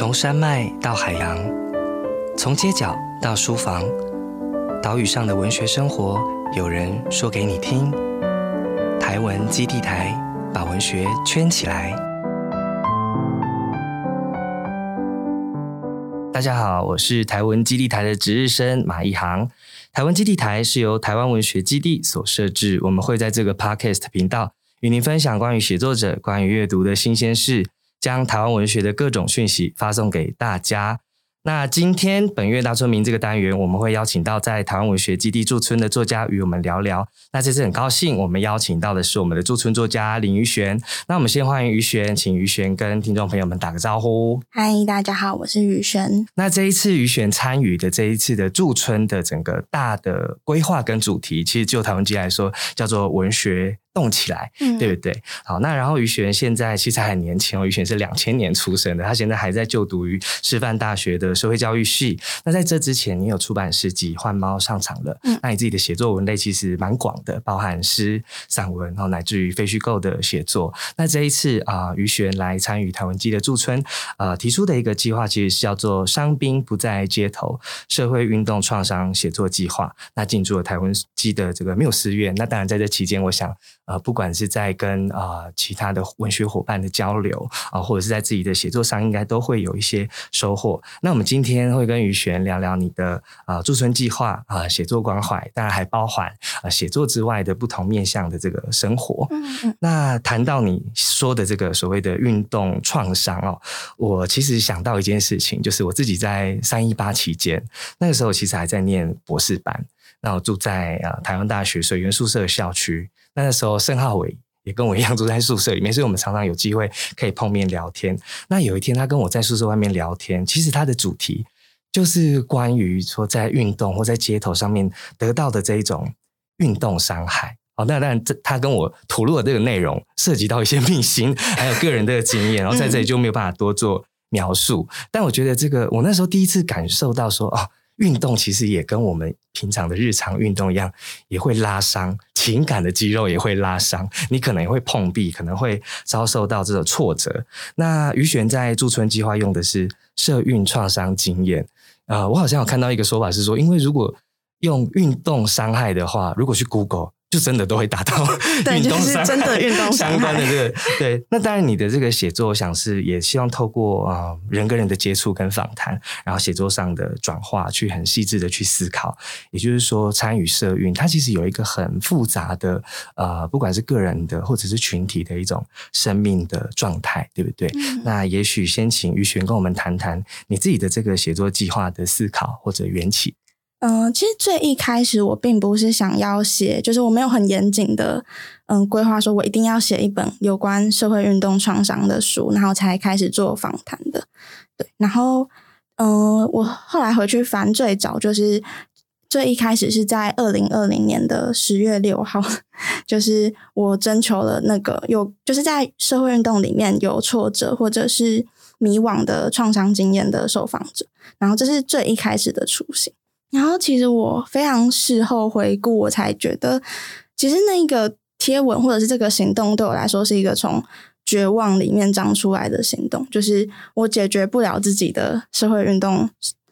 从山脉到海洋，从街角到书房，岛屿上的文学生活，有人说给你听。台文基地台把文学圈起来。大家好，我是台文基地台的值日生马一航。台湾基地台是由台湾文学基地所设置，我们会在这个 Podcast 频道与您分享关于写作者、关于阅读的新鲜事。将台湾文学的各种讯息发送给大家。那今天本月大村民这个单元，我们会邀请到在台湾文学基地驻村的作家与我们聊聊。那这次很高兴，我们邀请到的是我们的驻村作家林于璇。那我们先欢迎于璇，请于璇跟听众朋友们打个招呼。嗨，大家好，我是于璇。那这一次于璇参与的这一次的驻村的整个大的规划跟主题，其实就台湾基来说，叫做文学。动起来，对不对？好，那然后于璇现在其实还很年轻哦，于璇是两千年出生的，他现在还在就读于师范大学的社会教育系。那在这之前，你有出版诗集《换猫上场了》，嗯，那你自己的写作文类其实蛮广的，包含诗、散文，然后乃至于非虚构的写作。那这一次啊，于璇来参与台湾基的驻村，呃，提出的一个计划其实是叫做“伤兵不在街头”社会运动创伤写作计划。那进驻了台湾基的这个缪斯院。那当然在这期间，我想。呃，不管是在跟啊其他的文学伙伴的交流啊，或者是在自己的写作上，应该都会有一些收获。那我们今天会跟于璇聊聊你的啊驻村计划啊，写作关怀，当然还包含啊写作之外的不同面向的这个生活。嗯嗯。那谈到你说的这个所谓的运动创伤哦，我其实想到一件事情，就是我自己在三一八期间，那个时候其实还在念博士班，那我住在啊台湾大学水源宿舍校区。那时候，盛浩伟也跟我一样住在宿舍里面，所以我们常常有机会可以碰面聊天。那有一天，他跟我在宿舍外面聊天，其实他的主题就是关于说在运动或在街头上面得到的这一种运动伤害。哦，那当然，这他跟我吐露的这个内容涉及到一些秘辛，还有个人的经验，然后在这里就没有办法多做描述。但我觉得这个，我那时候第一次感受到说，哦。运动其实也跟我们平常的日常运动一样，也会拉伤情感的肌肉，也会拉伤。你可能也会碰壁，可能会遭受到这种挫折。那于璇在驻村计划用的是社运创伤经验。呃，我好像有看到一个说法是说，因为如果用运动伤害的话，如果去 Google。就真的都会达到 运动伤真的运动 相关的这个对，那当然你的这个写作，我想是也希望透过啊人跟人的接触跟访谈，然后写作上的转化，去很细致的去思考。也就是说，参与社运，它其实有一个很复杂的呃，不管是个人的或者是群体的一种生命的状态，对不对？那也许先请于璇跟我们谈谈你自己的这个写作计划的思考或者缘起。嗯，其实最一开始我并不是想要写，就是我没有很严谨的嗯规划，说我一定要写一本有关社会运动创伤的书，然后才开始做访谈的。对，然后嗯，我后来回去翻最早，就是最一开始是在二零二零年的十月六号，就是我征求了那个有就是在社会运动里面有挫折或者是迷惘的创伤经验的受访者，然后这是最一开始的雏形。然后，其实我非常事后回顾，我才觉得，其实那个贴文或者是这个行动，对我来说是一个从绝望里面长出来的行动。就是我解决不了自己的社会运动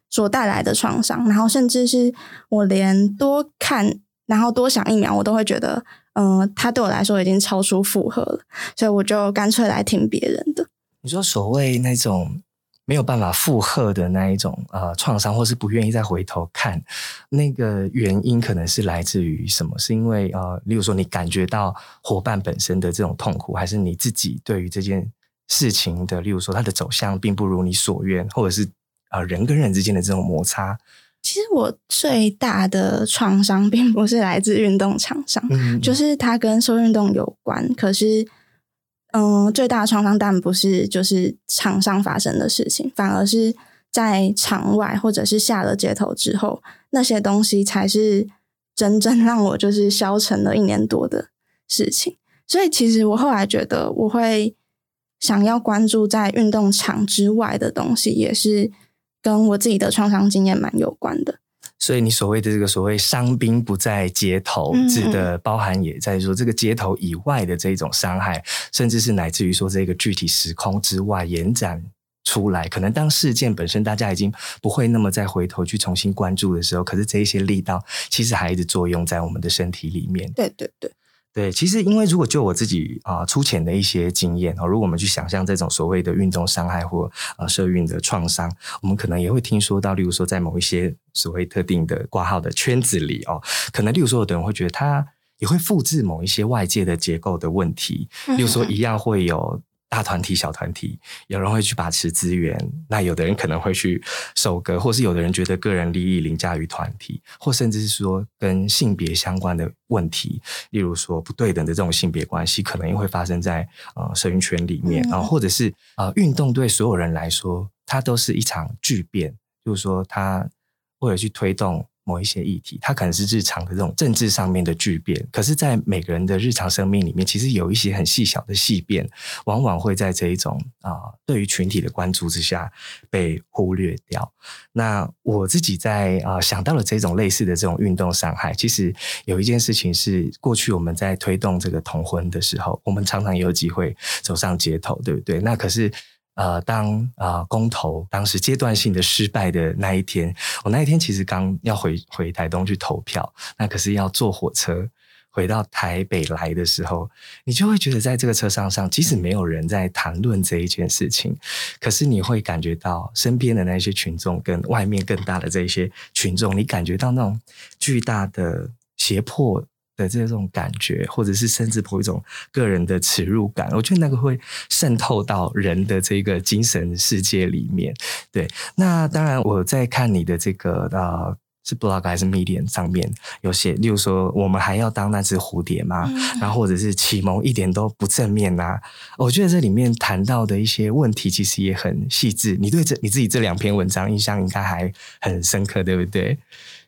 所带来的创伤，然后甚至是我连多看，然后多想一秒，我都会觉得，嗯，它对我来说已经超出负荷了。所以我就干脆来听别人的。你说所谓那种。没有办法负荷的那一种呃创伤，或是不愿意再回头看，那个原因可能是来自于什么？是因为呃，例如说你感觉到伙伴本身的这种痛苦，还是你自己对于这件事情的，例如说它的走向并不如你所愿，或者是呃人跟人之间的这种摩擦？其实我最大的创伤并不是来自运动场上，就是它跟受运动有关，可是。嗯，最大的创伤当然不是就是场上发生的事情，反而是在场外或者是下了街头之后，那些东西才是真正 让我就是消沉了一年多的事情。所以，其实我后来觉得，我会想要关注在运动场之外的东西，也是跟我自己的创伤经验蛮有关的。所以你所谓的这个所谓伤兵不在街头，指的包含也在说这个街头以外的这种伤害，甚至是乃至于说这个具体时空之外延展出来，可能当事件本身大家已经不会那么再回头去重新关注的时候，可是这一些力道其实还一直作用在我们的身体里面。对对对对，其实因为如果就我自己啊粗浅的一些经验哦，如果我们去想象这种所谓的运动伤害或呃社运的创伤，我们可能也会听说到，例如说在某一些所谓特定的挂号的圈子里哦，可能例如说有的人会觉得他也会复制某一些外界的结构的问题，例如说一样会有。大团体、小团体，有人会去把持资源，那有的人可能会去收割，或是有的人觉得个人利益凌驾于团体，或甚至是说跟性别相关的问题，例如说不对等的这种性别关系，可能也会发生在呃社运圈里面啊，或者是呃运动对所有人来说，它都是一场巨变，就是说它为了去推动。某一些议题，它可能是日常的这种政治上面的巨变，可是，在每个人的日常生命里面，其实有一些很细小的细变，往往会在这一种啊，对于群体的关注之下被忽略掉。那我自己在啊想到了这种类似的这种运动伤害，其实有一件事情是，过去我们在推动这个同婚的时候，我们常常也有机会走上街头，对不对？那可是。呃，当啊公投当时阶段性的失败的那一天，我那一天其实刚要回回台东去投票，那可是要坐火车回到台北来的时候，你就会觉得在这个车上上，即使没有人在谈论这一件事情，可是你会感觉到身边的那些群众跟外面更大的这些群众，你感觉到那种巨大的胁迫。的这种感觉，或者是甚至有一种个人的耻辱感，我觉得那个会渗透到人的这个精神世界里面。对，那当然我在看你的这个呃。是 blog 还是 medium 上面有写，例如说我们还要当那只蝴蝶吗？然后或者是启蒙一点都不正面呐？我觉得这里面谈到的一些问题其实也很细致。你对这你自己这两篇文章印象应该还很深刻，对不对？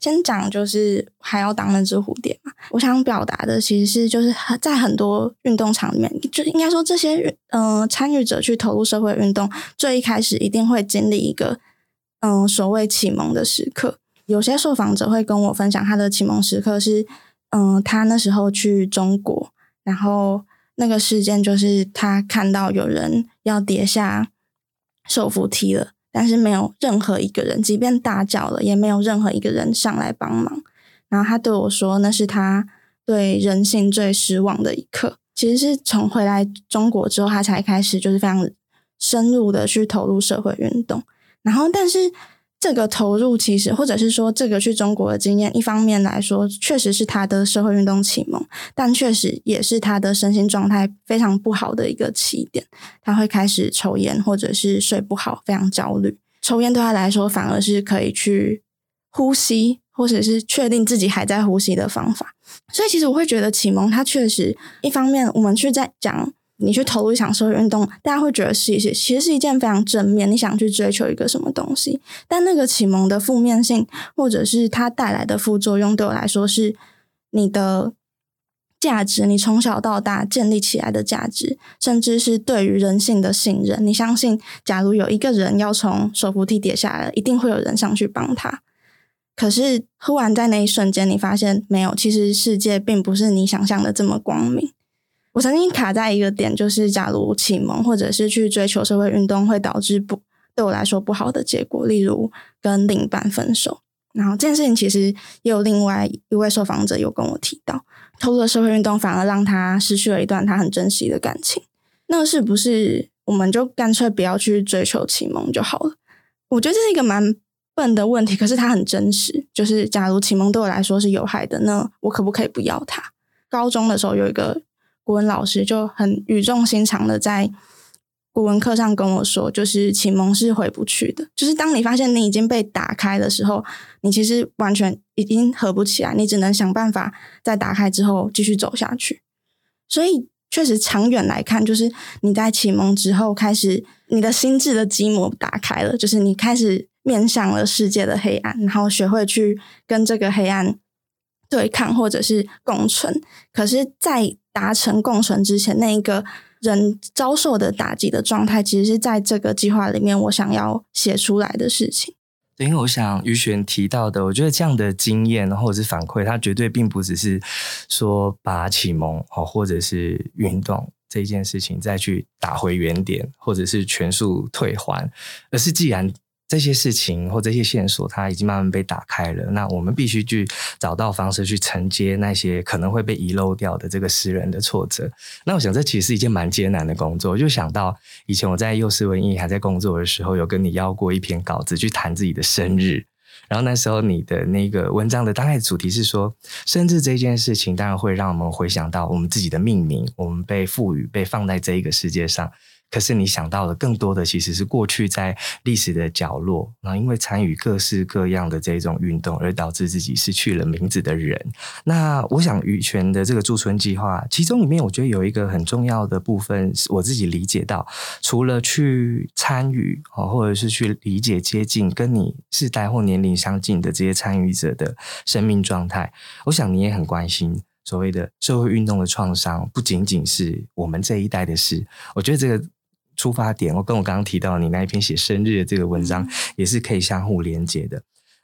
先讲就是还要当那只蝴蝶嘛。我想表达的其实是就是在很多运动场里面，就应该说这些嗯参与者去投入社会运动，最一开始一定会经历一个嗯所谓启蒙的时刻。有些受访者会跟我分享他的启蒙时刻是，嗯，他那时候去中国，然后那个事件就是他看到有人要跌下手扶梯了，但是没有任何一个人，即便大叫了，也没有任何一个人上来帮忙。然后他对我说，那是他对人性最失望的一刻。其实是从回来中国之后，他才开始就是非常深入的去投入社会运动。然后，但是。这个投入其实，或者是说这个去中国的经验，一方面来说，确实是他的社会运动启蒙，但确实也是他的身心状态非常不好的一个起点。他会开始抽烟，或者是睡不好，非常焦虑。抽烟对他来说，反而是可以去呼吸，或者是确定自己还在呼吸的方法。所以，其实我会觉得启蒙，它确实一方面，我们去在讲。你去投入一场社会运动，大家会觉得是一些，其实是一件非常正面。你想去追求一个什么东西，但那个启蒙的负面性，或者是它带来的副作用，对我来说是你的价值，你从小到大建立起来的价值，甚至是对于人性的信任。你相信，假如有一个人要从手扶梯跌下来，一定会有人上去帮他。可是，忽然在那一瞬间，你发现没有，其实世界并不是你想象的这么光明。我曾经卡在一个点，就是假如启蒙或者是去追求社会运动，会导致不对我来说不好的结果，例如跟另一半分手。然后这件事情其实也有另外一位受访者有跟我提到，投入了社会运动反而让他失去了一段他很珍惜的感情。那是不是我们就干脆不要去追求启蒙就好了？我觉得这是一个蛮笨的问题，可是它很真实。就是假如启蒙对我来说是有害的，那我可不可以不要它？高中的时候有一个。古文老师就很语重心长的在古文课上跟我说，就是启蒙是回不去的。就是当你发现你已经被打开的时候，你其实完全已经合不起来，你只能想办法在打开之后继续走下去。所以，确实长远来看，就是你在启蒙之后，开始你的心智的积膜打开了，就是你开始面向了世界的黑暗，然后学会去跟这个黑暗对抗，或者是共存。可是，在达成共存之前，那一个人遭受的打击的状态，其实是在这个计划里面我想要写出来的事情。因为我想于璇提到的，我觉得这样的经验或者是反馈，它绝对并不只是说把启蒙哦，或者是运动这件事情再去打回原点，或者是全数退还，而是既然。这些事情或这些线索，它已经慢慢被打开了。那我们必须去找到方式去承接那些可能会被遗漏掉的这个诗人的挫折。那我想，这其实是一件蛮艰难的工作。我就想到以前我在幼师文艺还在工作的时候，有跟你邀过一篇稿子去谈自己的生日。然后那时候你的那个文章的大概主题是说，生日这件事情当然会让我们回想到我们自己的命名，我们被赋予、被放在这一个世界上。可是你想到的更多的其实是过去在历史的角落，然后因为参与各式各样的这种运动，而导致自己失去了名字的人。那我想羽泉的这个驻村计划，其中里面我觉得有一个很重要的部分，我自己理解到，除了去参与哦，或者是去理解接近跟你世代或年龄相近的这些参与者的生命状态，我想你也很关心所谓的社会运动的创伤，不仅仅是我们这一代的事。我觉得这个。出发点，我跟我刚刚提到你那一篇写生日的这个文章，也是可以相互连接的。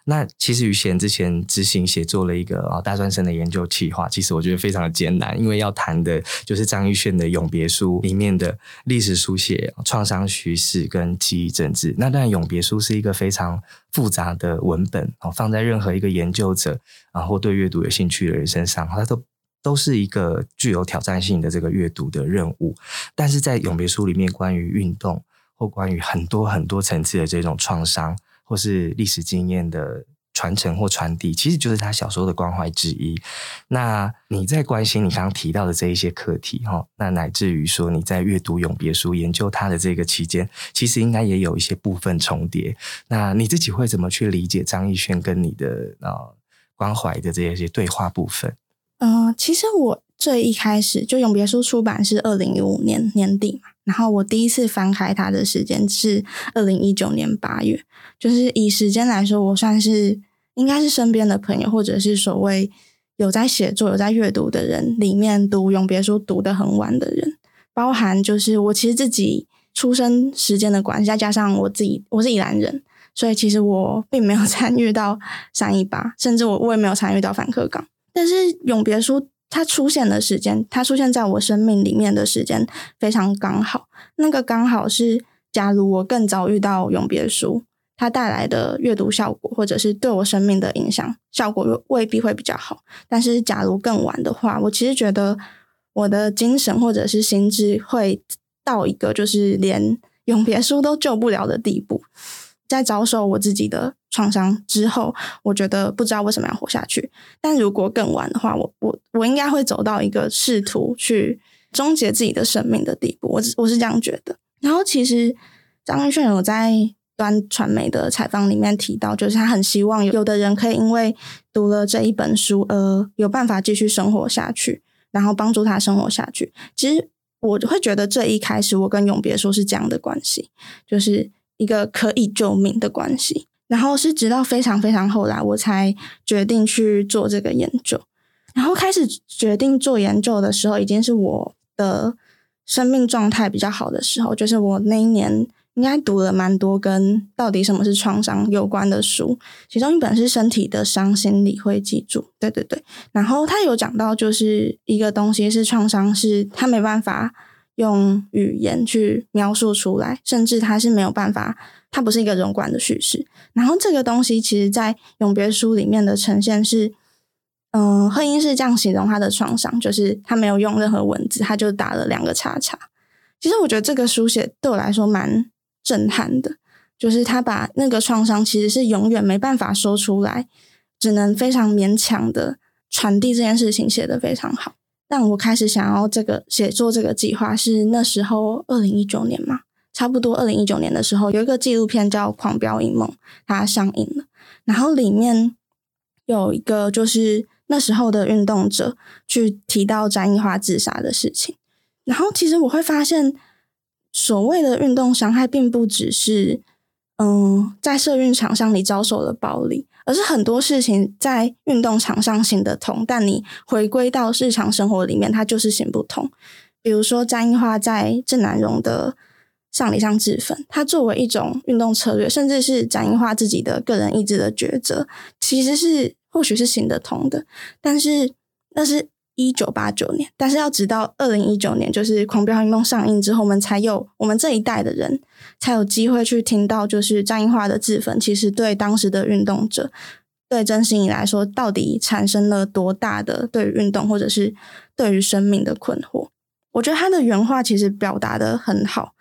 那其实于贤之前执行写作了一个啊大专生的研究计划，其实我觉得非常的艰难，因为要谈的就是张玉炫的《永别书》里面的历史书写、创伤叙事跟记忆政治。那当然，《永别书》是一个非常复杂的文本哦，放在任何一个研究者然后对阅读有兴趣的人身上，他都。都是一个具有挑战性的这个阅读的任务，但是在永别书里面，关于运动或关于很多很多层次的这种创伤或是历史经验的传承或传递，其实就是他小时候的关怀之一。那你在关心你刚刚提到的这一些课题哈，那乃至于说你在阅读永别书研究它的这个期间，其实应该也有一些部分重叠。那你自己会怎么去理解张艺轩跟你的呃关怀的这些对话部分？嗯，其实我最一开始就永别书出版是二零一五年年底嘛，然后我第一次翻开它的时间是二零一九年八月，就是以时间来说，我算是应该是身边的朋友，或者是所谓有在写作、有在阅读的人里面读永别书读的很晚的人，包含就是我其实自己出生时间的关系，再加上我自己我是宜兰人，所以其实我并没有参与到三一八，甚至我我也没有参与到反客港。但是永别书它出现的时间，它出现在我生命里面的时间非常刚好。那个刚好是，假如我更早遇到永别书，它带来的阅读效果，或者是对我生命的影响效果未必会比较好。但是假如更晚的话，我其实觉得我的精神或者是心智会到一个就是连永别书都救不了的地步。在遭受我自己的创伤之后，我觉得不知道为什么要活下去。但如果更晚的话，我我我应该会走到一个试图去终结自己的生命的地步。我我是这样觉得。然后其实张玉炫有在端传媒的采访里面提到，就是他很希望有的人可以因为读了这一本书而有办法继续生活下去，然后帮助他生活下去。其实我会觉得，这一开始我跟永别说是这样的关系，就是。一个可以救命的关系，然后是直到非常非常后来，我才决定去做这个研究。然后开始决定做研究的时候，已经是我的生命状态比较好的时候。就是我那一年应该读了蛮多跟到底什么是创伤有关的书，其中一本是《身体的伤心理会记住》。对对对，然后他有讲到，就是一个东西是创伤，是他没办法。用语言去描述出来，甚至它是没有办法，它不是一个人管的叙事。然后这个东西，其实在永别书里面的呈现是，嗯，贺英是这样形容他的创伤，就是他没有用任何文字，他就打了两个叉叉。其实我觉得这个书写对我来说蛮震撼的，就是他把那个创伤其实是永远没办法说出来，只能非常勉强的传递这件事情，写得非常好。但我开始想要这个写作这个计划是那时候二零一九年嘛，差不多二零一九年的时候，有一个纪录片叫《狂飙一梦》，它上映了，然后里面有一个就是那时候的运动者去提到詹益华自杀的事情，然后其实我会发现，所谓的运动伤害，并不只是嗯在社运场上你遭受了暴力。而是很多事情在运动场上行得通，但你回归到日常生活里面，它就是行不通。比如说，张英花在郑南荣的上礼上自焚，它作为一种运动策略，甚至是张英花自己的个人意志的抉择，其实是或许是行得通的。但是，但是一九八九年，但是要直到二零一九年，就是《狂飙运动》上映之后，我们才有我们这一代的人才有机会去听到，就是张英化的自焚，其实对当时的运动者，对真心怡来说，到底产生了多大的对于运动或者是对于生命的困惑？我觉得他的原话其实表达的很好。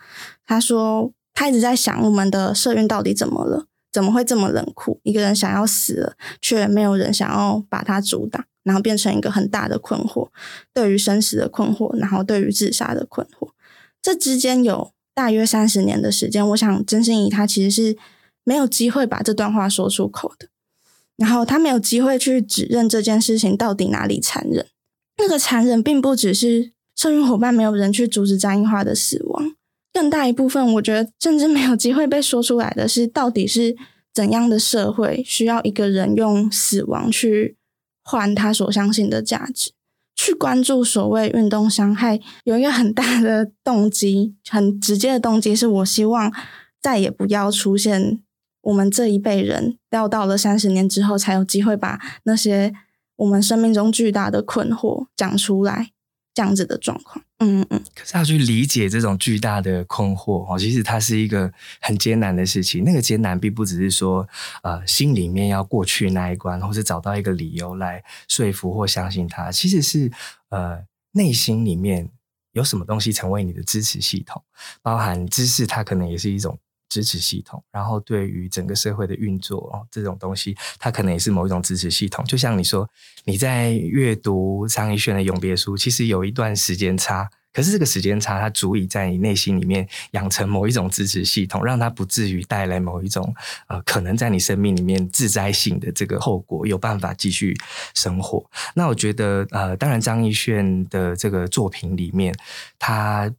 他说他一直在想，我们的社运到底怎么了？怎么会这么冷酷？一个人想要死了，却没有人想要把他阻挡。然后变成一个很大的困惑，对于生死的困惑，然后对于自杀的困惑，这之间有大约三十年的时间。我想曾心怡他其实是没有机会把这段话说出口的，然后他没有机会去指认这件事情到底哪里残忍。那个残忍并不只是社运伙伴没有人去阻止张英花的死亡，更大一部分我觉得甚至没有机会被说出来的是，到底是怎样的社会需要一个人用死亡去。换他所相信的价值，去关注所谓运动伤害，有一个很大的动机，很直接的动机，是我希望再也不要出现我们这一辈人，要到了三十年之后，才有机会把那些我们生命中巨大的困惑讲出来。这样子的状况，嗯嗯嗯，可是要去理解这种巨大的困惑哦，其实它是一个很艰难的事情。那个艰难并不只是说，呃，心里面要过去那一关，或是找到一个理由来说服或相信他，其实是呃，内心里面有什么东西成为你的支持系统，包含知识，它可能也是一种。支持系统，然后对于整个社会的运作哦，这种东西，它可能也是某一种支持系统。就像你说，你在阅读张艺轩的《永别书》，其实有一段时间差，可是这个时间差，它足以在你内心里面养成某一种支持系统，让它不至于带来某一种呃，可能在你生命里面自灾性的这个后果，有办法继续生活。那我觉得，呃，当然张艺轩的这个作品里面，他。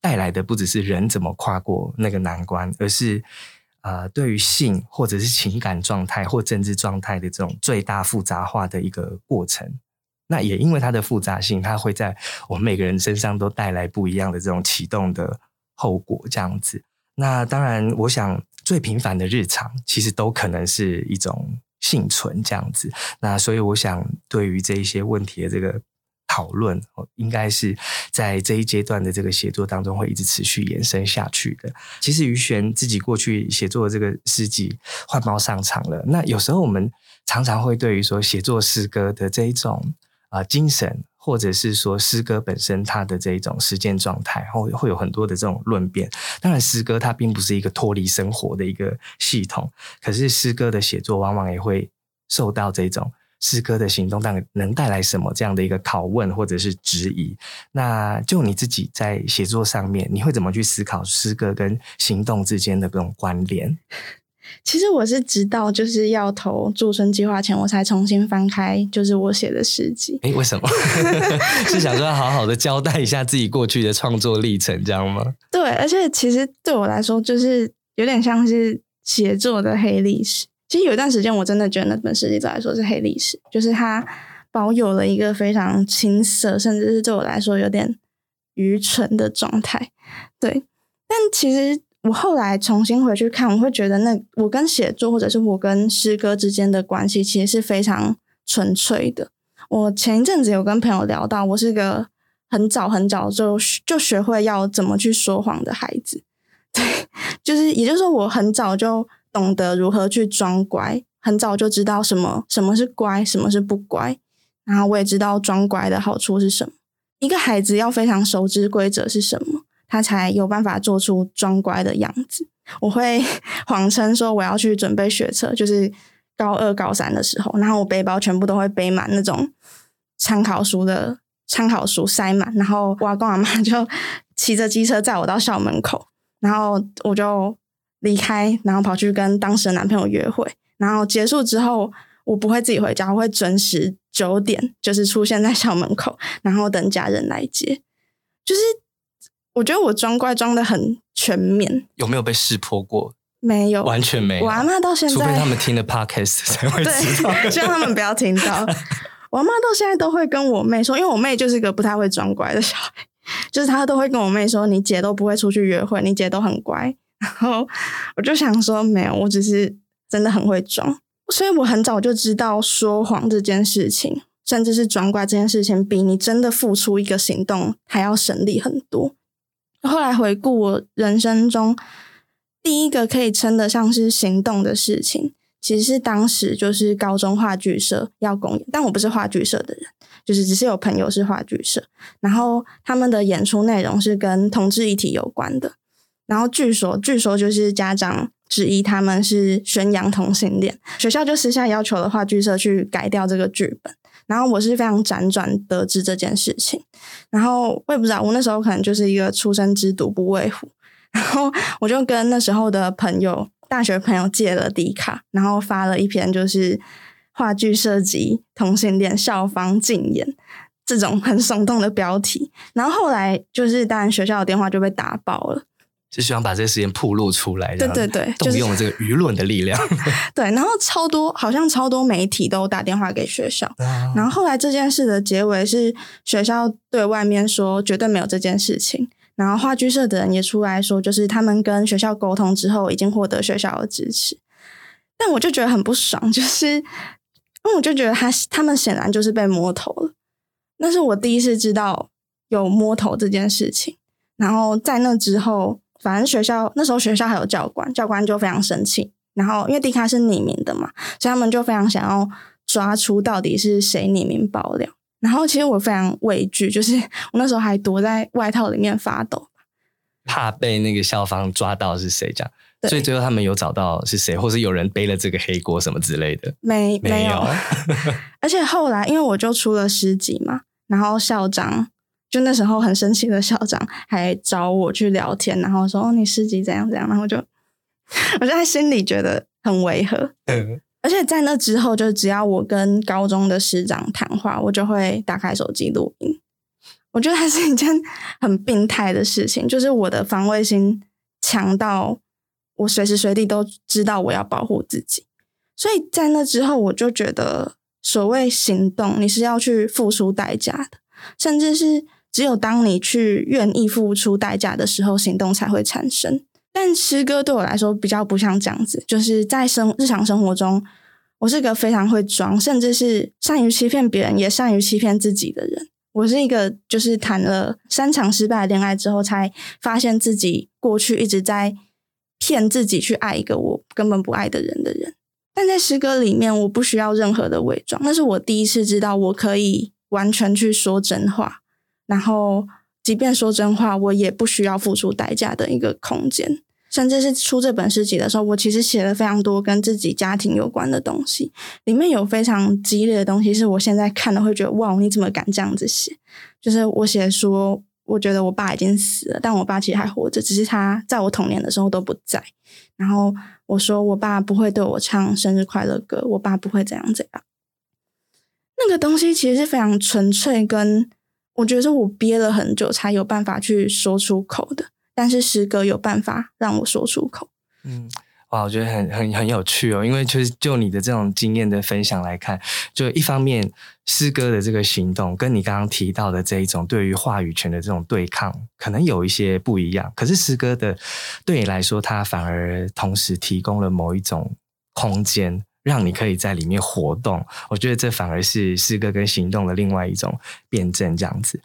带来的不只是人怎么跨过那个难关，而是呃，对于性或者是情感状态或政治状态的这种最大复杂化的一个过程。那也因为它的复杂性，它会在我们每个人身上都带来不一样的这种启动的后果。这样子，那当然，我想最平凡的日常其实都可能是一种幸存这样子。那所以，我想对于这一些问题的这个。讨论哦，应该是在这一阶段的这个写作当中会一直持续延伸下去的。其实于璇自己过去写作的这个诗集《换猫上场了》，那有时候我们常常会对于说写作诗歌的这一种啊精神，或者是说诗歌本身它的这一种实践状态，后会有很多的这种论辩。当然，诗歌它并不是一个脱离生活的一个系统，可是诗歌的写作往往也会受到这种。诗歌的行动，但能带来什么这样的一个拷问或者是质疑？那就你自己在写作上面，你会怎么去思考诗歌跟行动之间的这种关联？其实我是直到就是要投驻村计划前，我才重新翻开就是我写的诗集。哎，为什么？是想说要好好的交代一下自己过去的创作历程，这样吗？对，而且其实对我来说，就是有点像是写作的黑历史。其实有一段时间，我真的觉得那本诗集来说是黑历史，就是它保有了一个非常青涩，甚至是对我来说有点愚蠢的状态。对，但其实我后来重新回去看，我会觉得那我跟写作或者是我跟诗歌之间的关系，其实是非常纯粹的。我前一阵子有跟朋友聊到，我是个很早很早就就学会要怎么去说谎的孩子。对，就是也就是说，我很早就。懂得如何去装乖，很早就知道什么什么是乖，什么是不乖。然后我也知道装乖的好处是什么。一个孩子要非常熟知规则是什么，他才有办法做出装乖的样子。我会谎称说我要去准备学车，就是高二、高三的时候，然后我背包全部都会背满那种参考书的参考书，塞满。然后我阿公阿妈就骑着机车载我到校门口，然后我就。离开，然后跑去跟当时的男朋友约会，然后结束之后，我不会自己回家，我会准时九点就是出现在校门口，然后等家人来接。就是我觉得我装乖装的很全面，有没有被识破过？没有，完全没有。我阿妈到现在，除非他们听了 podcast 才会知道，希望 他们不要听到。我阿妈到现在都会跟我妹说，因为我妹就是个不太会装乖的小孩，就是她都会跟我妹说：“你姐都不会出去约会，你姐都很乖。”然后我就想说，没有，我只是真的很会装，所以我很早就知道说谎这件事情，甚至是转过来这件事情，比你真的付出一个行动还要省力很多。后来回顾我人生中第一个可以称得上是行动的事情，其实是当时就是高中话剧社要公演，但我不是话剧社的人，就是只是有朋友是话剧社，然后他们的演出内容是跟同志议题有关的，然后据说据说就是家长。质疑他们是宣扬同性恋，学校就私下要求了话剧社去改掉这个剧本。然后我是非常辗转得知这件事情，然后我也不知道，我那时候可能就是一个出生之犊不畏虎，然后我就跟那时候的朋友，大学朋友借了迪卡，然后发了一篇就是话剧涉及同性恋，校方禁演这种很耸动的标题。然后后来就是当然学校的电话就被打爆了。就希望把这个事情铺露出来，对对对，动用这个舆论的力量。对，然后超多，好像超多媒体都打电话给学校。然后后来这件事的结尾是学校对外面说绝对没有这件事情，然后话剧社的人也出来说，就是他们跟学校沟通之后，已经获得学校的支持。但我就觉得很不爽，就是因为我就觉得他他们显然就是被摸头了。那是我第一次知道有摸头这件事情，然后在那之后。反正学校那时候学校还有教官，教官就非常生气。然后因为 D 卡是匿名的嘛，所以他们就非常想要抓出到底是谁匿名爆料。然后其实我非常畏惧，就是我那时候还躲在外套里面发抖，怕被那个校方抓到是谁这样。所以最后他们有找到是谁，或是有人背了这个黑锅什么之类的？没没有。而且后来因为我就出了诗集嘛，然后校长。就那时候很生气的校长还找我去聊天，然后说：“哦，你师级怎样怎样。”然后就，我就在心里觉得很违和。嗯，而且在那之后，就只要我跟高中的师长谈话，我就会打开手机录音。我觉得还是一件很病态的事情，就是我的防卫心强到我随时随地都知道我要保护自己。所以在那之后，我就觉得所谓行动，你是要去付出代价的，甚至是。只有当你去愿意付出代价的时候，行动才会产生。但诗歌对我来说比较不像这样子，就是在生日常生活中，我是个非常会装，甚至是善于欺骗别人，也善于欺骗自己的人。我是一个就是谈了三场失败的恋爱之后，才发现自己过去一直在骗自己去爱一个我根本不爱的人的人。但在诗歌里面，我不需要任何的伪装，那是我第一次知道我可以完全去说真话。然后，即便说真话，我也不需要付出代价的一个空间。甚至是出这本诗集的时候，我其实写了非常多跟自己家庭有关的东西，里面有非常激烈的东西，是我现在看了会觉得哇，你怎么敢这样子写？就是我写说，我觉得我爸已经死了，但我爸其实还活着，只是他在我童年的时候都不在。然后我说，我爸不会对我唱生日快乐歌，我爸不会怎样怎样。那个东西其实是非常纯粹跟。我觉得是我憋了很久才有办法去说出口的，但是诗歌有办法让我说出口。嗯，哇，我觉得很很很有趣哦，因为就是就你的这种经验的分享来看，就一方面诗歌的这个行动，跟你刚刚提到的这一种对于话语权的这种对抗，可能有一些不一样。可是诗歌的对你来说，它反而同时提供了某一种空间。让你可以在里面活动，我觉得这反而是诗歌跟行动的另外一种辩证，这样子。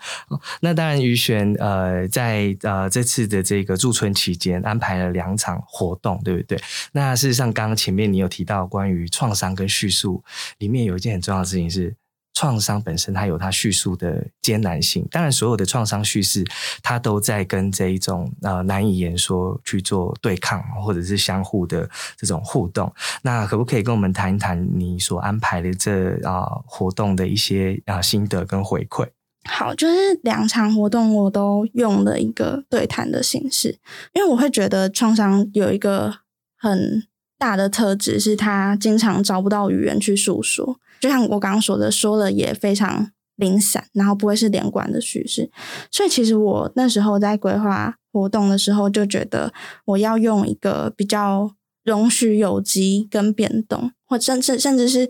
那当然，于璇呃，在呃这次的这个驻村期间安排了两场活动，对不对？那事实上，刚刚前面你有提到关于创伤跟叙述，里面有一件很重要的事情是。创伤本身，它有它叙述的艰难性。当然，所有的创伤叙事，它都在跟这一种呃难以言说去做对抗，或者是相互的这种互动。那可不可以跟我们谈一谈你所安排的这啊活动的一些啊心得跟回馈？好，就是两场活动我都用了一个对谈的形式，因为我会觉得创伤有一个很大的特质，是他经常找不到语言去诉说。就像我刚刚说的，说了也非常零散，然后不会是连贯的叙事。所以其实我那时候在规划活动的时候，就觉得我要用一个比较容许有机跟变动，或甚至甚至是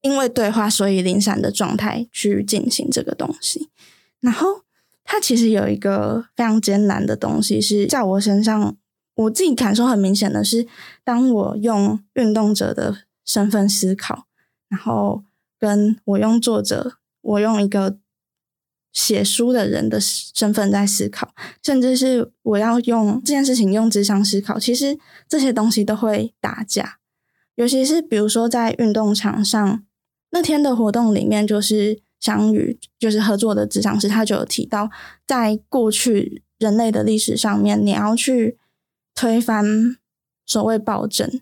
因为对话所以零散的状态去进行这个东西。然后它其实有一个非常艰难的东西是在我身上，我自己感受很明显的是，当我用运动者的身份思考，然后。跟我用作者我用一个写书的人的身份在思考，甚至是我要用这件事情用智商思考，其实这些东西都会打架。尤其是比如说在运动场上，那天的活动里面，就是相遇，就是合作的智商师，他就有提到，在过去人类的历史上面，你要去推翻所谓暴政。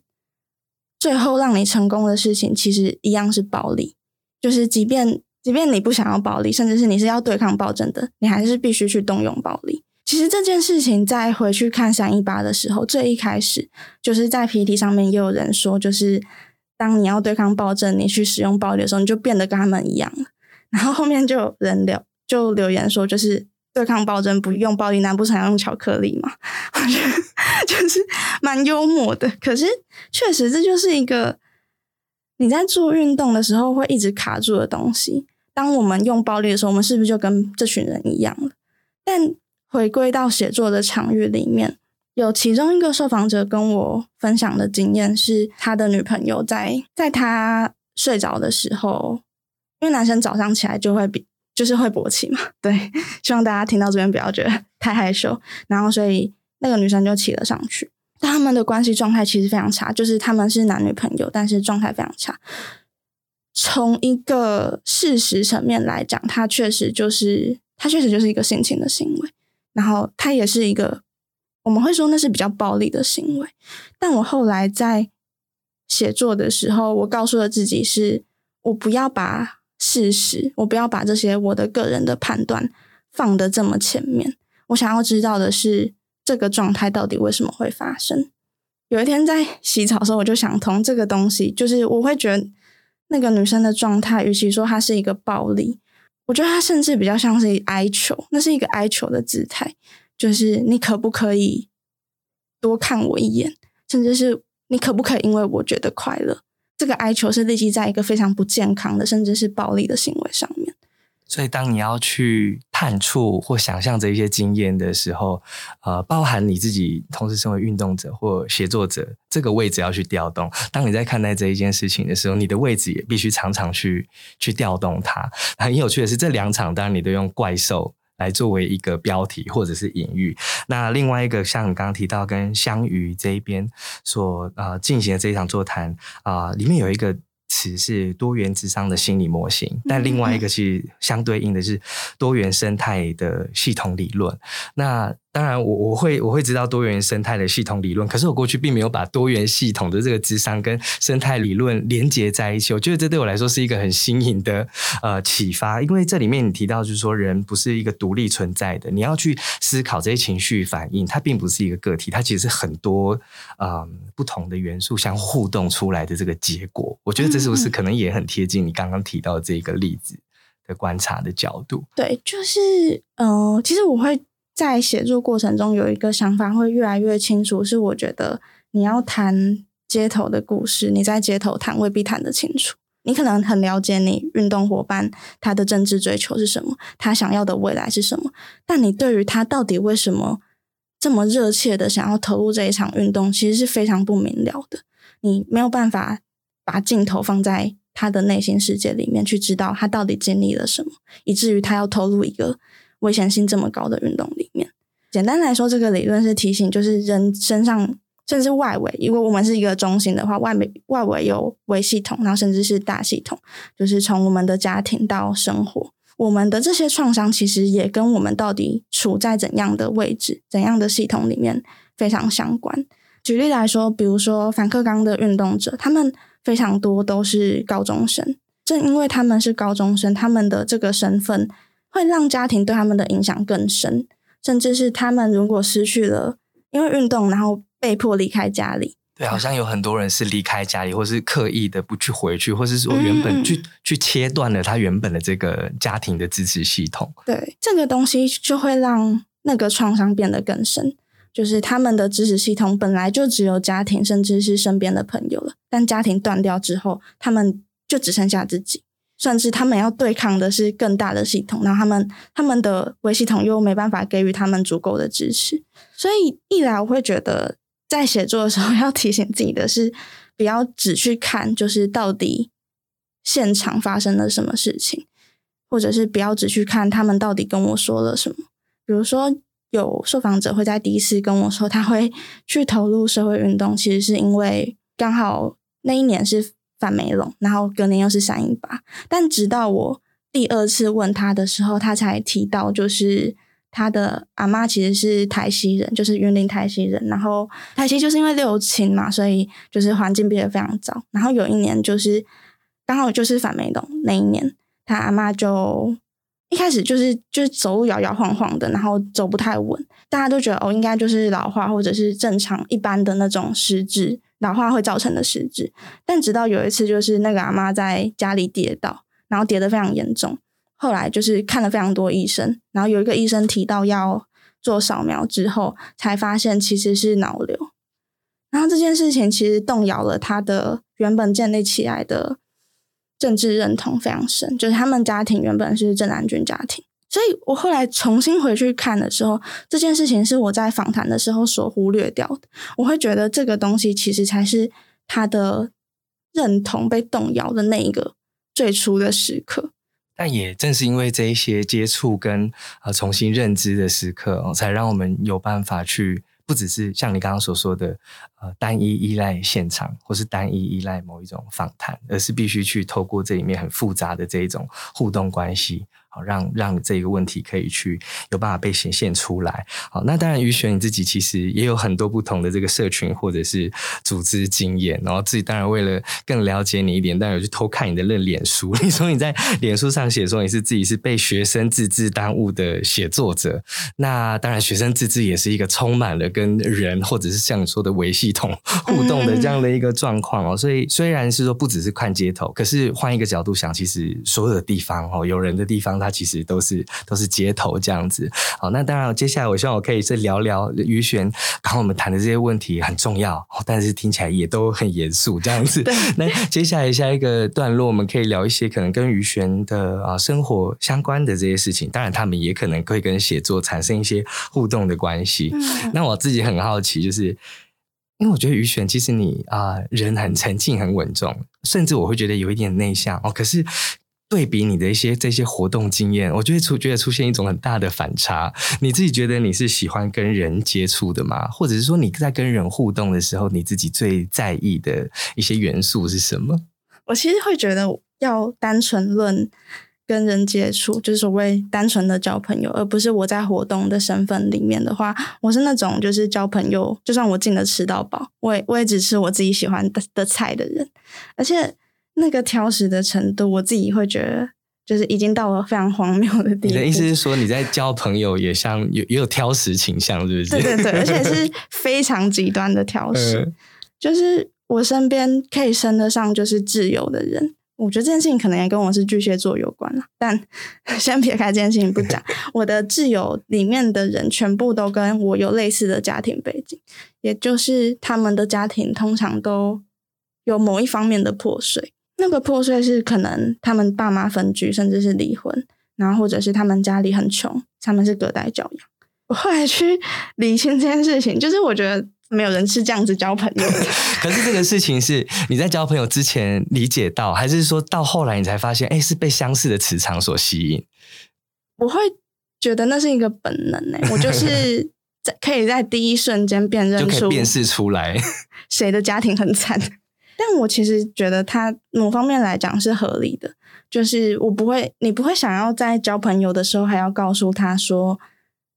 最后让你成功的事情，其实一样是暴力。就是即便即便你不想要暴力，甚至是你是要对抗暴政的，你还是必须去动用暴力。其实这件事情在回去看三一八的时候，最一开始就是在 PPT 上面也有人说，就是当你要对抗暴政，你去使用暴力的时候，你就变得跟他们一样了。然后后面就有人留就留言说，就是。对抗暴政不用暴力，难不成要用巧克力吗？我觉得 就是蛮幽默的。可是确实，这就是一个你在做运动的时候会一直卡住的东西。当我们用暴力的时候，我们是不是就跟这群人一样了？但回归到写作的场域里面，有其中一个受访者跟我分享的经验是，他的女朋友在在他睡着的时候，因为男生早上起来就会比。就是会勃起嘛，对，希望大家听到这边不要觉得太害羞。然后，所以那个女生就骑了上去，但他们的关系状态其实非常差，就是他们是男女朋友，但是状态非常差。从一个事实层面来讲，他确实就是，他确实就是一个性侵的行为，然后他也是一个，我们会说那是比较暴力的行为。但我后来在写作的时候，我告诉了自己，是我不要把。事实，我不要把这些我的个人的判断放得这么前面。我想要知道的是，这个状态到底为什么会发生？有一天在洗澡的时候，我就想通这个东西，就是我会觉得那个女生的状态，与其说她是一个暴力，我觉得她甚至比较像是哀求，那是一个哀求的姿态，就是你可不可以多看我一眼，甚至是你可不可以因为我觉得快乐。这个哀求是立即在一个非常不健康的，甚至是暴力的行为上面。所以，当你要去探触或想象这一些经验的时候，呃，包含你自己同时身为运动者或协作者，这个位置要去调动。当你在看待这一件事情的时候，你的位置也必须常常去去调动它。很有趣的是，这两场当然你都用怪兽。来作为一个标题或者是隐喻。那另外一个像你刚刚提到跟香鱼这一边所呃进行的这一场座谈啊，里面有一个词是多元智商的心理模型，但另外一个是相对应的是多元生态的系统理论。那当然，我我会我会知道多元生态的系统理论，可是我过去并没有把多元系统的这个智商跟生态理论连接在一起。我觉得这对我来说是一个很新颖的呃启发，因为这里面你提到就是说人不是一个独立存在的，你要去思考这些情绪反应，它并不是一个个体，它其实是很多嗯不同的元素相互动出来的这个结果。我觉得这是不是可能也很贴近你刚刚提到这个例子的观察的角度？对，就是呃，其实我会。在写作过程中，有一个想法会越来越清楚，是我觉得你要谈街头的故事，你在街头谈未必谈得清楚。你可能很了解你运动伙伴他的政治追求是什么，他想要的未来是什么，但你对于他到底为什么这么热切的想要投入这一场运动，其实是非常不明了的。你没有办法把镜头放在他的内心世界里面去知道他到底经历了什么，以至于他要投入一个。危险性这么高的运动里面，简单来说，这个理论是提醒，就是人身上甚至外围，如果我们是一个中心的话，外围外围有微系统，然后甚至是大系统，就是从我们的家庭到生活，我们的这些创伤其实也跟我们到底处在怎样的位置、怎样的系统里面非常相关。举例来说，比如说反克刚的运动者，他们非常多都是高中生，正因为他们是高中生，他们的这个身份。会让家庭对他们的影响更深，甚至是他们如果失去了因为运动，然后被迫离开家里。对，好像有很多人是离开家里，或是刻意的不去回去，或是说原本去去切断了他原本的这个家庭的支持系统。对，这个东西就会让那个创伤变得更深，就是他们的支持系统本来就只有家庭，甚至是身边的朋友了，但家庭断掉之后，他们就只剩下自己。甚至他们要对抗的是更大的系统，然后他们他们的微系统又没办法给予他们足够的支持，所以一来我会觉得在写作的时候 要提醒自己的是，不要只去看就是到底现场发生了什么事情，或者是不要只去看他们到底跟我说了什么。比如说，有受访者会在第一次跟我说，他会去投入社会运动，其实是因为刚好那一年是反梅龙，然后隔年又是三一八。但直到我第二次问他的时候，他才提到，就是他的阿妈其实是台西人，就是云林台西人。然后台西就是因为六亲嘛，所以就是环境变得非常糟。然后有一年就是刚好就是反梅龙那一年，他阿妈就。一开始就是就是走路摇摇晃晃的，然后走不太稳，大家都觉得哦，应该就是老化或者是正常一般的那种失智，老化会造成的失智。但直到有一次，就是那个阿妈在家里跌倒，然后跌得非常严重，后来就是看了非常多医生，然后有一个医生提到要做扫描之后，才发现其实是脑瘤。然后这件事情其实动摇了他的原本建立起来的。政治认同非常深，就是他们家庭原本是正南军家庭，所以我后来重新回去看的时候，这件事情是我在访谈的时候所忽略掉的。我会觉得这个东西其实才是他的认同被动摇的那一个最初的时刻。但也正是因为这一些接触跟呃重新认知的时刻，才让我们有办法去。不只是像你刚刚所说的，呃，单一依赖现场，或是单一依赖某一种访谈，而是必须去透过这里面很复杂的这一种互动关系。让让这个问题可以去有办法被显现出来。好，那当然，于璇你自己其实也有很多不同的这个社群或者是组织经验。然后自己当然为了更了解你一点，但有去偷看你的那脸书。你说你在脸书上写说你是自己是被学生自治耽误的写作者。那当然，学生自治也是一个充满了跟人或者是像你说的微系统互动的这样的一个状况哦。所以虽然是说不只是看街头，可是换一个角度想，其实所有的地方哦，有人的地方。它其实都是都是街头这样子，好，那当然，接下来我希望我可以再聊聊于璇，刚刚我们谈的这些问题很重要，但是听起来也都很严肃这样子。那接下来下一个段落，我们可以聊一些可能跟于璇的啊生活相关的这些事情，当然他们也可能会跟写作产生一些互动的关系。那我自己很好奇，就是因为我觉得于璇其实你啊人很沉静、很稳重，甚至我会觉得有一点内向哦，可是。对比你的一些这些活动经验，我觉得出觉得出现一种很大的反差。你自己觉得你是喜欢跟人接触的吗？或者是说你在跟人互动的时候，你自己最在意的一些元素是什么？我其实会觉得，要单纯论跟人接触，就是所谓单纯的交朋友，而不是我在活动的身份里面的话，我是那种就是交朋友，就算我进了吃到饱，我也我也只吃我自己喜欢的的菜的人，而且。那个挑食的程度，我自己会觉得就是已经到了非常荒谬的地步。你的意思是说，你在交朋友也像有也有挑食倾向，是不是？对对对，而且是 非常极端的挑食。就是我身边可以称得上就是挚友的人，我觉得这件事情可能也跟我是巨蟹座有关了。但 先撇开这件事情不讲，我的挚友里面的人全部都跟我有类似的家庭背景，也就是他们的家庭通常都有某一方面的破碎。那个破碎是可能他们爸妈分居，甚至是离婚，然后或者是他们家里很穷，他们是隔代教养。我后来去理清这件事情，就是我觉得没有人是这样子交朋友的。可是这个事情是你在交朋友之前理解到，还是说到后来你才发现，哎，是被相似的磁场所吸引？我会觉得那是一个本能诶，我就是在 可以在第一瞬间辨认出辨识出来 谁的家庭很惨。但我其实觉得他某方面来讲是合理的，就是我不会，你不会想要在交朋友的时候还要告诉他说，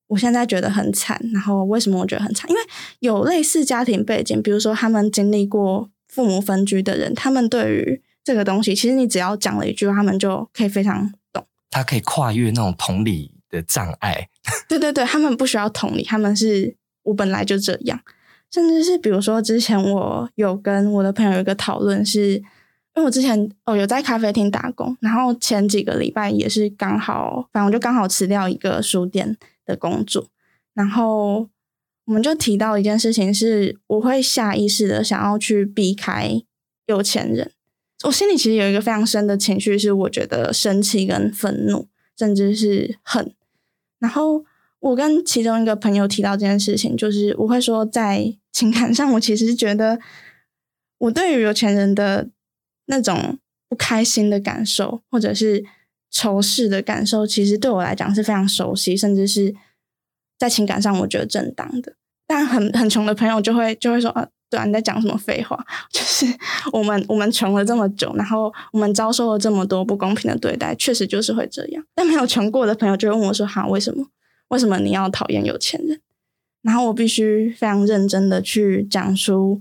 我现在觉得很惨，然后为什么我觉得很惨？因为有类似家庭背景，比如说他们经历过父母分居的人，他们对于这个东西，其实你只要讲了一句话，他们就可以非常懂。他可以跨越那种同理的障碍。对对对，他们不需要同理，他们是我本来就这样。甚至是比如说，之前我有跟我的朋友有一个讨论，是因为我之前哦有在咖啡厅打工，然后前几个礼拜也是刚好，反正我就刚好辞掉一个书店的工作，然后我们就提到一件事情，是我会下意识的想要去避开有钱人，我心里其实有一个非常深的情绪，是我觉得生气跟愤怒，甚至是恨，然后。我跟其中一个朋友提到这件事情，就是我会说，在情感上，我其实觉得我对于有钱人的那种不开心的感受，或者是仇视的感受，其实对我来讲是非常熟悉，甚至是在情感上我觉得正当的。但很很穷的朋友就会就会说啊，对啊，你在讲什么废话？就是我们我们穷了这么久，然后我们遭受了这么多不公平的对待，确实就是会这样。但没有穷过的朋友就会问我说：“哈，为什么？为什么你要讨厌有钱人？”然后我必须非常认真的去讲出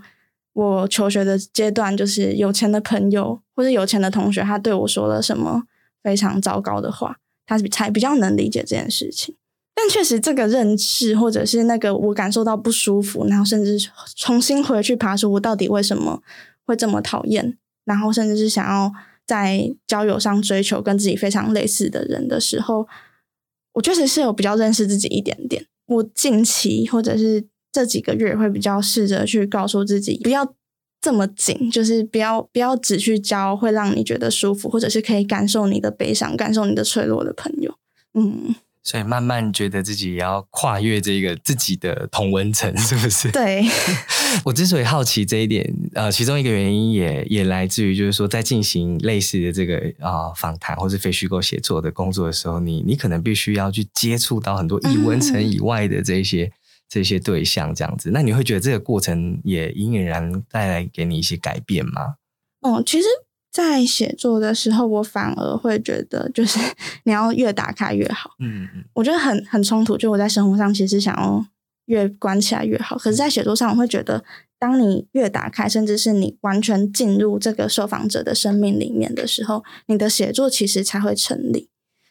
我求学的阶段，就是有钱的朋友或者有钱的同学，他对我说了什么非常糟糕的话，他才比较能理解这件事情。但确实，这个认识或者是那个我感受到不舒服，然后甚至重新回去爬出我到底为什么会这么讨厌，然后甚至是想要在交友上追求跟自己非常类似的人的时候，我确实是有比较认识自己一点点。我近期或者是这几个月会比较试着去告诉自己，不要这么紧，就是不要不要只去交会让你觉得舒服，或者是可以感受你的悲伤、感受你的脆弱的朋友。嗯。所以慢慢觉得自己也要跨越这个自己的同温层，是不是？对。我之所以好奇这一点，呃，其中一个原因也也来自于，就是说在进行类似的这个啊访谈或是非虚构写作的工作的时候，你你可能必须要去接触到很多异温层以外的这些这些对象，这样子。那你会觉得这个过程也隐隐然带来给你一些改变吗？哦，其实。在写作的时候，我反而会觉得，就是 你要越打开越好。嗯嗯，我觉得很很冲突。就我在生活上其实想要越关起来越好，可是，在写作上，我会觉得，当你越打开，甚至是你完全进入这个受访者的生命里面的时候，你的写作其实才会成立。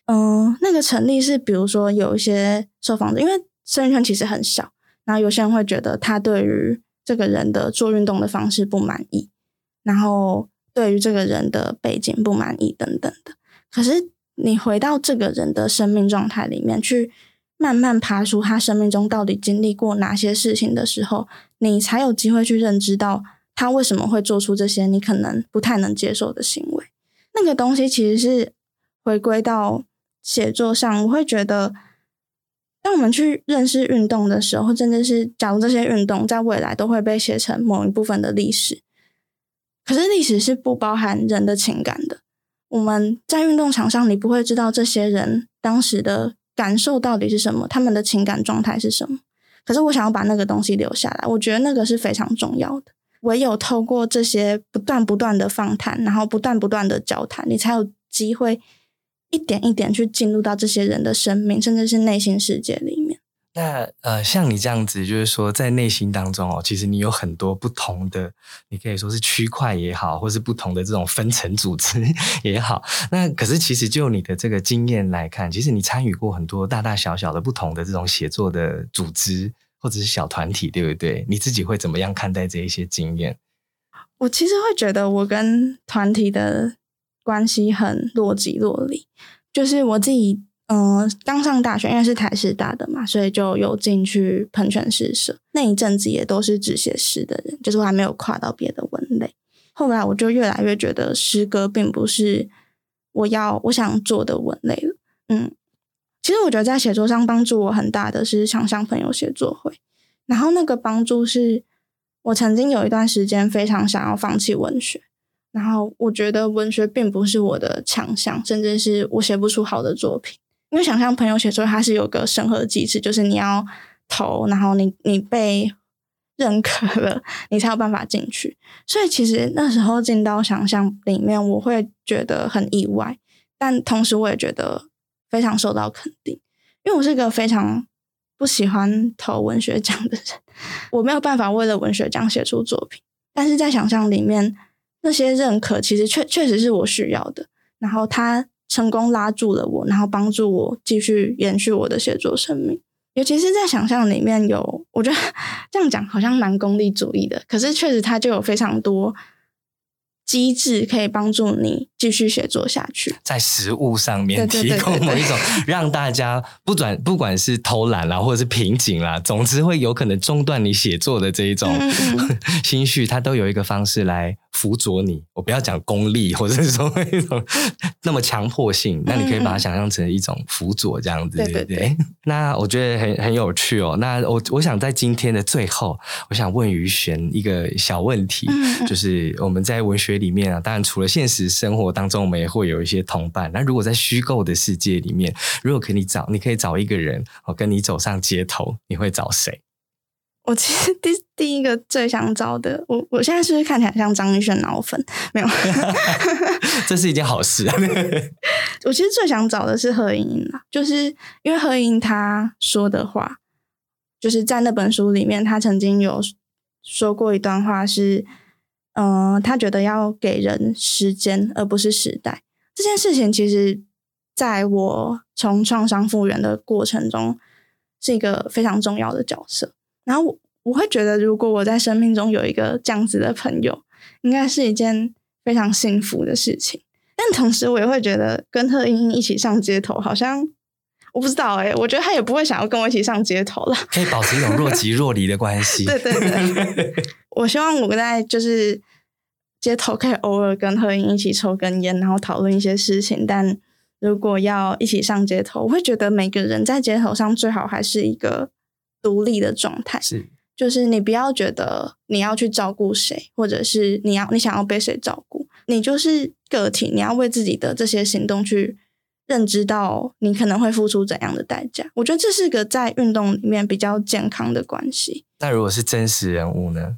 嗯，那个成立是，比如说有一些受访者，因为生圈其实很小，然后有些人会觉得他对于这个人的做运动的方式不满意，然后。对于这个人的背景不满意等等的，可是你回到这个人的生命状态里面去，慢慢爬出他生命中到底经历过哪些事情的时候，你才有机会去认知到他为什么会做出这些你可能不太能接受的行为。那个东西其实是回归到写作上，我会觉得，当我们去认识运动的时候，甚至是假如这些运动在未来都会被写成某一部分的历史。可是历史是不包含人的情感的。我们在运动场上，你不会知道这些人当时的感受到底是什么，他们的情感状态是什么。可是我想要把那个东西留下来，我觉得那个是非常重要的。唯有透过这些不断不断的访谈，然后不断不断的交谈，你才有机会一点一点去进入到这些人的生命，甚至是内心世界里面。那呃，像你这样子，就是说在内心当中哦，其实你有很多不同的，你可以说是区块也好，或是不同的这种分层组织 也好。那可是其实就你的这个经验来看，其实你参与过很多大大小小的不同的这种写作的组织或者是小团体，对不对？你自己会怎么样看待这一些经验？我其实会觉得我跟团体的关系很若即若离，就是我自己。嗯，刚上大学，因为是台师大的嘛，所以就有进去喷泉诗社。那一阵子也都是只写诗的人，就是我还没有跨到别的文类。后来我就越来越觉得诗歌并不是我要我想做的文类了。嗯，其实我觉得在写作上帮助我很大的是想象朋友写作会，然后那个帮助是我曾经有一段时间非常想要放弃文学，然后我觉得文学并不是我的强项，甚至是我写不出好的作品。因为想象朋友写作，它是有个审核机制，就是你要投，然后你你被认可了，你才有办法进去。所以其实那时候进到想象里面，我会觉得很意外，但同时我也觉得非常受到肯定。因为我是个非常不喜欢投文学奖的人，我没有办法为了文学奖写出作品。但是在想象里面，那些认可其实确确实是我需要的。然后他。成功拉住了我，然后帮助我继续延续我的写作生命。尤其是在想象里面有，我觉得这样讲好像蛮功利主义的，可是确实它就有非常多机制可以帮助你继续写作下去。在实物上面提供某一种让大家不转，不管是偷懒啦，或者是瓶颈啦，总之会有可能中断你写作的这一种 心绪，它都有一个方式来辅佐你，我不要讲功利或者是说一种 那么强迫性，那你可以把它想象成一种辅佐这样子，对不对？那我觉得很很有趣哦。那我我想在今天的最后，我想问于璇一个小问题，就是我们在文学里面啊，当然除了现实生活当中，我们也会有一些同伴。那如果在虚构的世界里面，如果可以找，你可以找一个人，我跟你走上街头，你会找谁？我其实第第一个最想找的，我我现在是不是看起来像张艺轩脑粉？没有，这是一件好事啊。我其实最想找的是何莹莹啊，就是因为何莹她说的话，就是在那本书里面，她曾经有说过一段话，是嗯，她觉得要给人时间，而不是时代。这件事情其实在我从创伤复原的过程中，是一个非常重要的角色。然后我我会觉得，如果我在生命中有一个这样子的朋友，应该是一件非常幸福的事情。但同时，我也会觉得跟贺英英一起上街头，好像我不知道哎，我觉得他也不会想要跟我一起上街头了。可以保持一种若即若离的关系。对对对，我希望我在就是街头可以偶尔跟贺英一起抽根烟，然后讨论一些事情。但如果要一起上街头，我会觉得每个人在街头上最好还是一个。独立的状态是，就是你不要觉得你要去照顾谁，或者是你要你想要被谁照顾，你就是个体，你要为自己的这些行动去认知到你可能会付出怎样的代价。我觉得这是个在运动里面比较健康的关系。那如果是真实人物呢？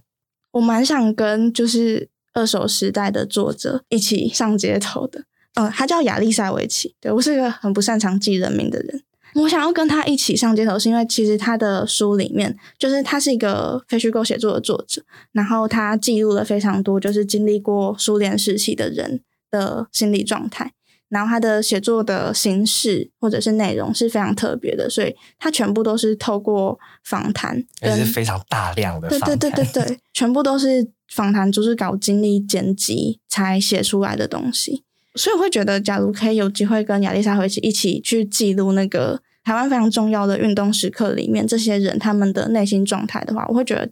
我蛮想跟就是二手时代的作者一起上街头的。嗯，他叫亚历塞维奇。对我是一个很不擅长记人名的人。我想要跟他一起上街头，是因为其实他的书里面，就是他是一个非虚构写作的作者，然后他记录了非常多，就是经历过苏联时期的人的心理状态，然后他的写作的形式或者是内容是非常特别的，所以他全部都是透过访谈，也是非常大量的，对对对对对，全部都是访谈，就是搞经历剪辑才写出来的东西。所以我会觉得，假如可以有机会跟亚丽莎回去一起去记录那个台湾非常重要的运动时刻里面这些人他们的内心状态的话，我会觉得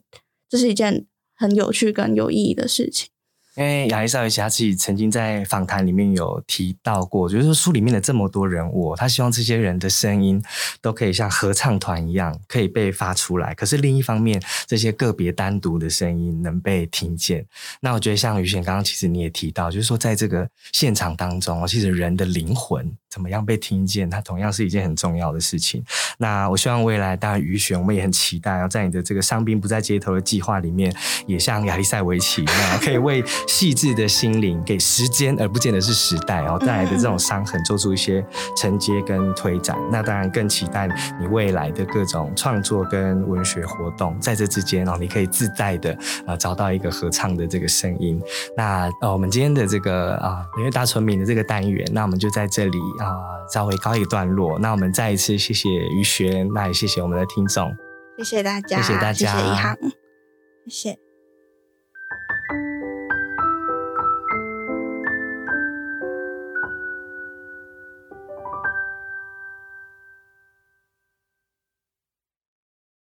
这是一件很有趣跟有意义的事情。因为亚历山大他自己曾经在访谈里面有提到过，就是说书里面的这么多人物，他希望这些人的声音都可以像合唱团一样可以被发出来。可是另一方面，这些个别单独的声音能被听见。那我觉得像于璇刚刚其实你也提到，就是说在这个现场当中，其实人的灵魂。怎么样被听见？它同样是一件很重要的事情。那我希望未来，当然于璇，我们也很期待，要在你的这个伤兵不在街头的计划里面，也像亚历塞维奇那样，可以为细致的心灵给时间，而不见得是时代哦带来的这种伤痕，做出一些承接跟推展。那当然更期待你未来的各种创作跟文学活动，在这之间哦，你可以自在的啊找到一个合唱的这个声音。那呃，我们今天的这个啊，因为大村民的这个单元，那我们就在这里啊。啊，稍微告一段落。那我们再一次谢谢于璇，那也谢谢我们的听众，谢谢大家，谢谢大家，谢谢一航，谢谢。